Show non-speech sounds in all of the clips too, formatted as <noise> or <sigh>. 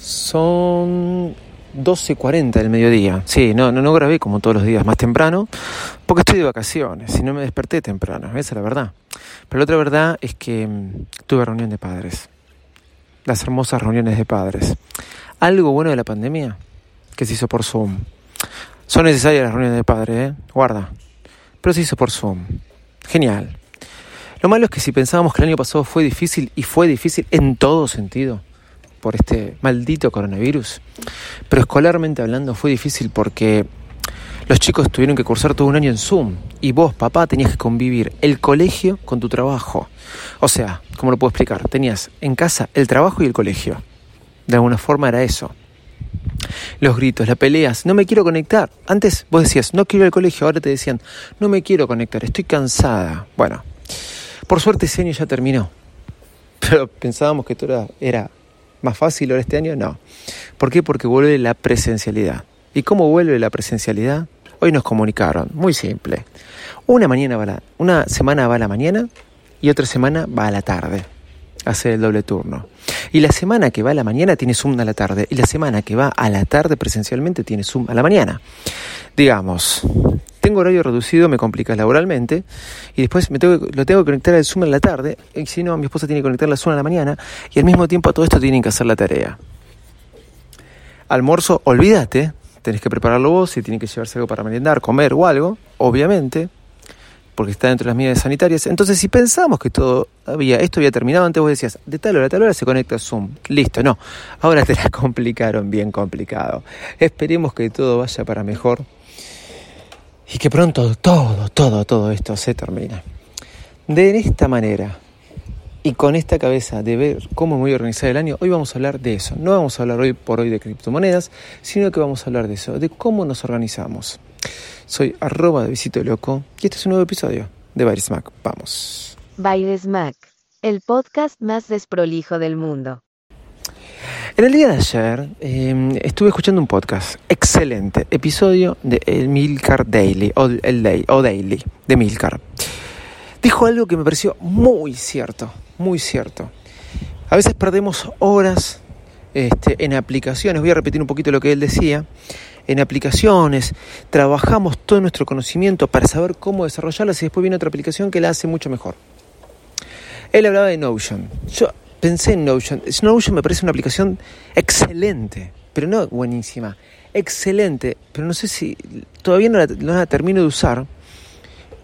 Son 12.40 del mediodía. Sí, no, no, grabé como todos los días más temprano, porque estoy de vacaciones y no me desperté temprano, esa es la verdad. Pero la otra verdad es que mm, tuve reunión de padres, las hermosas reuniones de padres. Algo bueno de la pandemia, que se hizo por Zoom. Son necesarias las reuniones de padres, ¿eh? guarda. Pero se hizo por Zoom. Genial. Lo malo es que si pensábamos que el año pasado fue difícil, y fue difícil en todo sentido, por este maldito coronavirus. Pero escolarmente hablando fue difícil porque los chicos tuvieron que cursar todo un año en Zoom y vos, papá, tenías que convivir el colegio con tu trabajo. O sea, ¿cómo lo puedo explicar? Tenías en casa el trabajo y el colegio. De alguna forma era eso. Los gritos, las peleas, no me quiero conectar. Antes vos decías, no quiero ir al colegio, ahora te decían, no me quiero conectar, estoy cansada. Bueno, por suerte ese año ya terminó. <laughs> Pero pensábamos que todo era más fácil ahora este año? No. ¿Por qué? Porque vuelve la presencialidad. ¿Y cómo vuelve la presencialidad? Hoy nos comunicaron, muy simple. Una, mañana va una semana va a la mañana y otra semana va a la tarde. Hacer el doble turno. Y la semana que va a la mañana tiene Zoom a la tarde. Y la semana que va a la tarde presencialmente tiene Zoom a la mañana. Digamos, tengo horario reducido, me complica laboralmente, y después me tengo, lo tengo que conectar al Zoom en la tarde, y si no, mi esposa tiene que conectar la Zoom en la mañana, y al mismo tiempo a todo esto tienen que hacer la tarea. Almuerzo, olvídate, tenés que prepararlo vos, si tienen que llevarse algo para merendar, comer o algo, obviamente, porque está dentro de las medidas sanitarias. Entonces, si pensamos que todo había, esto había terminado, antes vos decías, de tal hora a tal hora se conecta Zoom. Listo, no. Ahora te la <laughs> complicaron bien complicado. Esperemos que todo vaya para mejor y que pronto todo, todo, todo esto se termina. De esta manera y con esta cabeza de ver cómo voy a organizar el año, hoy vamos a hablar de eso. No vamos a hablar hoy por hoy de criptomonedas, sino que vamos a hablar de eso, de cómo nos organizamos. Soy arroba de Visito Loco y este es un nuevo episodio de Bailes Mac. Vamos. Bailes Mac, el podcast más desprolijo del mundo. En el día de ayer em, estuve escuchando un podcast, excelente, episodio de el Milcar Daily, o, el Daily, de Milcar. Dijo algo que me pareció muy cierto, muy cierto. A veces perdemos horas este, en aplicaciones, voy a repetir un poquito lo que él decía, en aplicaciones, trabajamos todo nuestro conocimiento para saber cómo desarrollarlas y después viene otra aplicación que la hace mucho mejor. Él hablaba de Notion. Pensé en Notion. Notion me parece una aplicación excelente, pero no buenísima. Excelente, pero no sé si todavía no la, termino de usar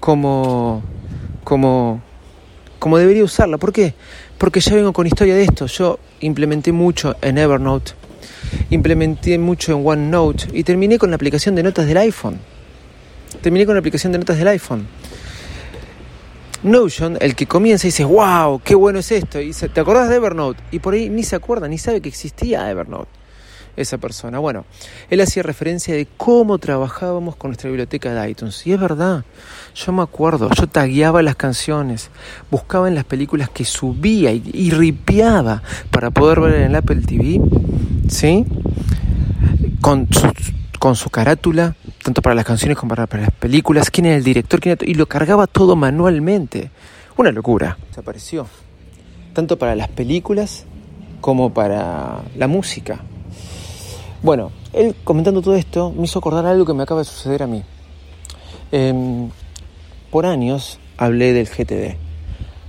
como, como, como debería usarla. ¿Por qué? Porque ya vengo con historia de esto. Yo implementé mucho en Evernote, implementé mucho en OneNote y terminé con la aplicación de notas del iPhone. Terminé con la aplicación de notas del iPhone. Notion, el que comienza y dice, wow, qué bueno es esto, y dice, ¿te acordás de Evernote? Y por ahí ni se acuerda, ni sabe que existía Evernote, esa persona. Bueno, él hacía referencia de cómo trabajábamos con nuestra biblioteca de iTunes. Y es verdad, yo me acuerdo, yo tagueaba las canciones, buscaba en las películas que subía y, y ripiaba para poder ver en el Apple TV, ¿sí? Con con su carátula, tanto para las canciones como para, las películas, quién era el director, quién y lo cargaba todo manualmente. Una locura. Desapareció. Tanto para las películas como para la música. Bueno, él comentando todo esto me hizo acordar algo que me acaba de suceder a mí. Em, por años hablé del GTD,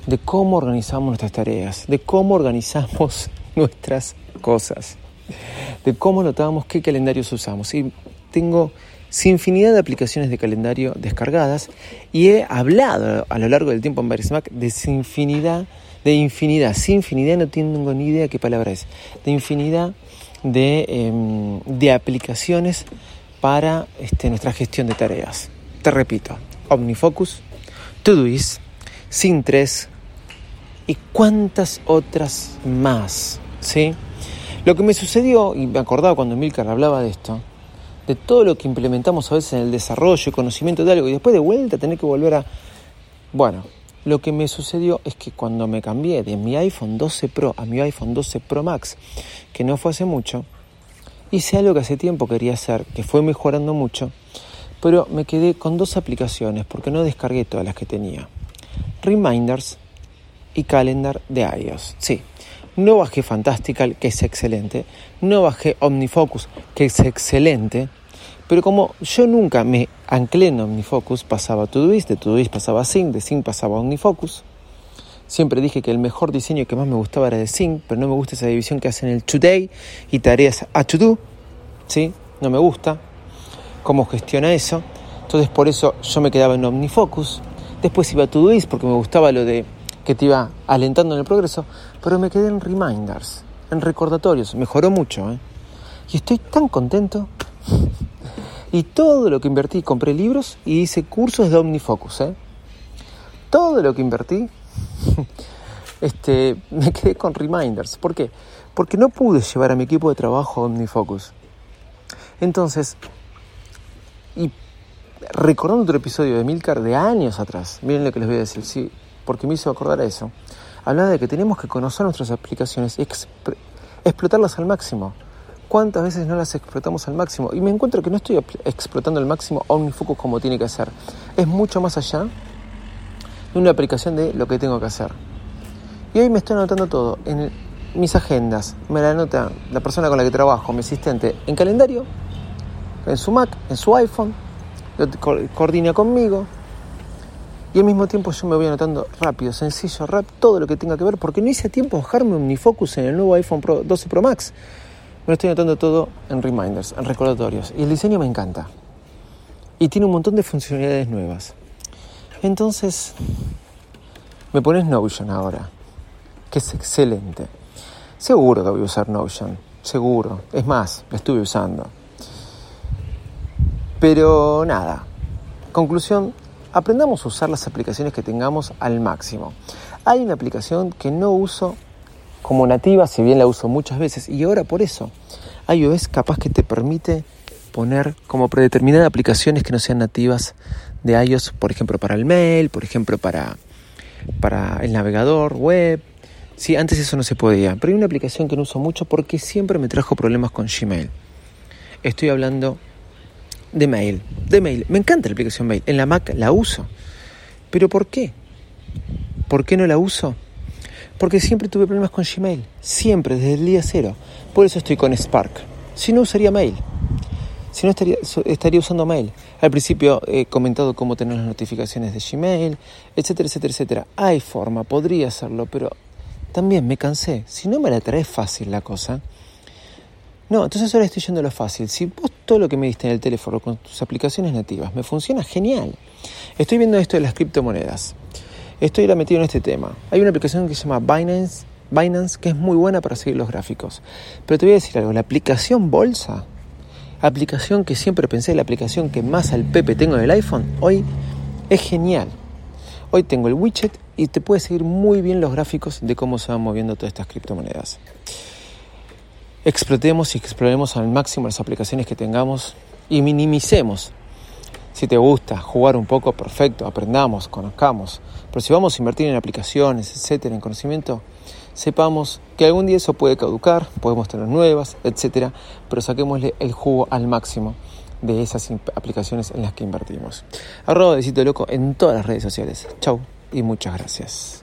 de cómo organizamos nuestras tareas, de cómo organizamos <laughs> nuestras cosas de cómo notábamos qué calendarios usamos. Y tengo infinidad de aplicaciones de calendario descargadas y he hablado a lo largo del tiempo en Mac de infinidad, de infinidad, sin infinidad no tengo ni idea qué palabra es, de infinidad de, em, de aplicaciones para este, nuestra gestión de tareas. Te repito, OmniFocus, Todoist, Sin3, y cuántas otras más, ¿sí? Lo que me sucedió, y me acordaba cuando Milcar hablaba de esto, de todo lo que implementamos a veces en el desarrollo y conocimiento de algo, y después de vuelta tener que volver a... Bueno, lo que me sucedió es que cuando me cambié de mi iPhone 12 Pro a mi iPhone 12 Pro Max, que no fue hace mucho, hice algo que hace tiempo quería hacer, que fue mejorando mucho, pero me quedé con dos aplicaciones porque no descargué todas las que tenía. Reminders y Calendar de iOS. Sí, no bajé Fantastical, que es excelente, no bajé OmniFocus, que es excelente, pero como yo nunca me anclé en OmniFocus, pasaba Todoist, de Todoist pasaba Sync, de Sync pasaba OmniFocus. Siempre dije que el mejor diseño que más me gustaba era de Sync, pero no me gusta esa división que hacen el Today y tareas a To Do. ¿Sí? No me gusta cómo gestiona eso. Entonces por eso yo me quedaba en OmniFocus. Después iba a Todoist porque me gustaba lo de que te iba alentando en el progreso, pero me quedé en reminders, en recordatorios. Mejoró mucho, ¿eh? Y estoy tan contento. Y todo lo que invertí, compré libros y hice cursos de OmniFocus, ¿eh? Todo lo que invertí, <laughs> este, me quedé con reminders. ¿Por qué? Porque no pude llevar a mi equipo de trabajo a OmniFocus. Entonces, y recordando otro episodio de Milcar de años atrás, miren lo que les voy a decir, sí, porque me hizo acordar a eso. Hablaba de que tenemos que conocer nuestras aplicaciones y explotarlas al máximo. ¿Cuántas veces no las explotamos al máximo? Y me encuentro que no estoy explotando al máximo OmniFocus como tiene que hacer. Es mucho más allá de una aplicación de lo que tengo que hacer. Y hoy me estoy anotando todo en mis agendas. Me la anota la persona con la que trabajo, mi asistente, en calendario, en su Mac, en su iPhone, lo coordina conmigo, y al mismo tiempo yo me voy anotando rápido, sencillo, rap, todo lo que tenga que ver, porque no hice tiempo bajarme Omnifocus en el nuevo iPhone Pro 12 Pro Max. Me lo estoy anotando todo en reminders, en recordatorios. Y el diseño me encanta. Y tiene un montón de funcionalidades nuevas. Entonces, me pones Notion ahora, que es excelente. Seguro que voy a usar Notion, seguro. Es más, lo estuve usando. Pero nada, conclusión, aprendamos a usar las aplicaciones que tengamos al máximo. Hay una aplicación que no uso como nativa, si bien la uso muchas veces, y ahora por eso iOS capaz que te permite poner como predeterminadas aplicaciones que no sean nativas de iOS, por ejemplo para el mail, por ejemplo para, para el navegador web. Sí, antes eso no se podía, pero hay una aplicación que no uso mucho porque siempre me trajo problemas con Gmail. Estoy hablando de mail, de mail. Me encanta la aplicación mail. En la Mac la uso. Pero ¿por qué? ¿Por qué no la uso? Porque siempre tuve problemas con Gmail. Siempre, desde el día cero. Por eso estoy con Spark. Si no, usaría mail. Si no, estaría, estaría usando mail. Al principio he comentado cómo tener las notificaciones de Gmail, etcétera, etcétera, etcétera. Hay forma, podría hacerlo, pero también me cansé. Si no me la trae fácil la cosa, no, entonces ahora estoy yendo a lo fácil. Si vos todo lo que me diste en el teléfono con tus aplicaciones nativas me funciona genial. Estoy viendo esto de las criptomonedas. Estoy ahora metido en este tema. Hay una aplicación que se llama Binance, Binance que es muy buena para seguir los gráficos. Pero te voy a decir algo, la aplicación Bolsa, aplicación que siempre pensé, la aplicación que más al Pepe tengo en el iPhone, hoy es genial. Hoy tengo el widget y te puede seguir muy bien los gráficos de cómo se van moviendo todas estas criptomonedas explotemos y exploremos al máximo las aplicaciones que tengamos y minimicemos. Si te gusta jugar un poco, perfecto, aprendamos, conozcamos. Pero si vamos a invertir en aplicaciones, etcétera, en conocimiento, sepamos que algún día eso puede caducar, podemos tener nuevas, etcétera, pero saquémosle el jugo al máximo de esas aplicaciones en las que invertimos. Arroba de Loco en todas las redes sociales. Chau y muchas gracias.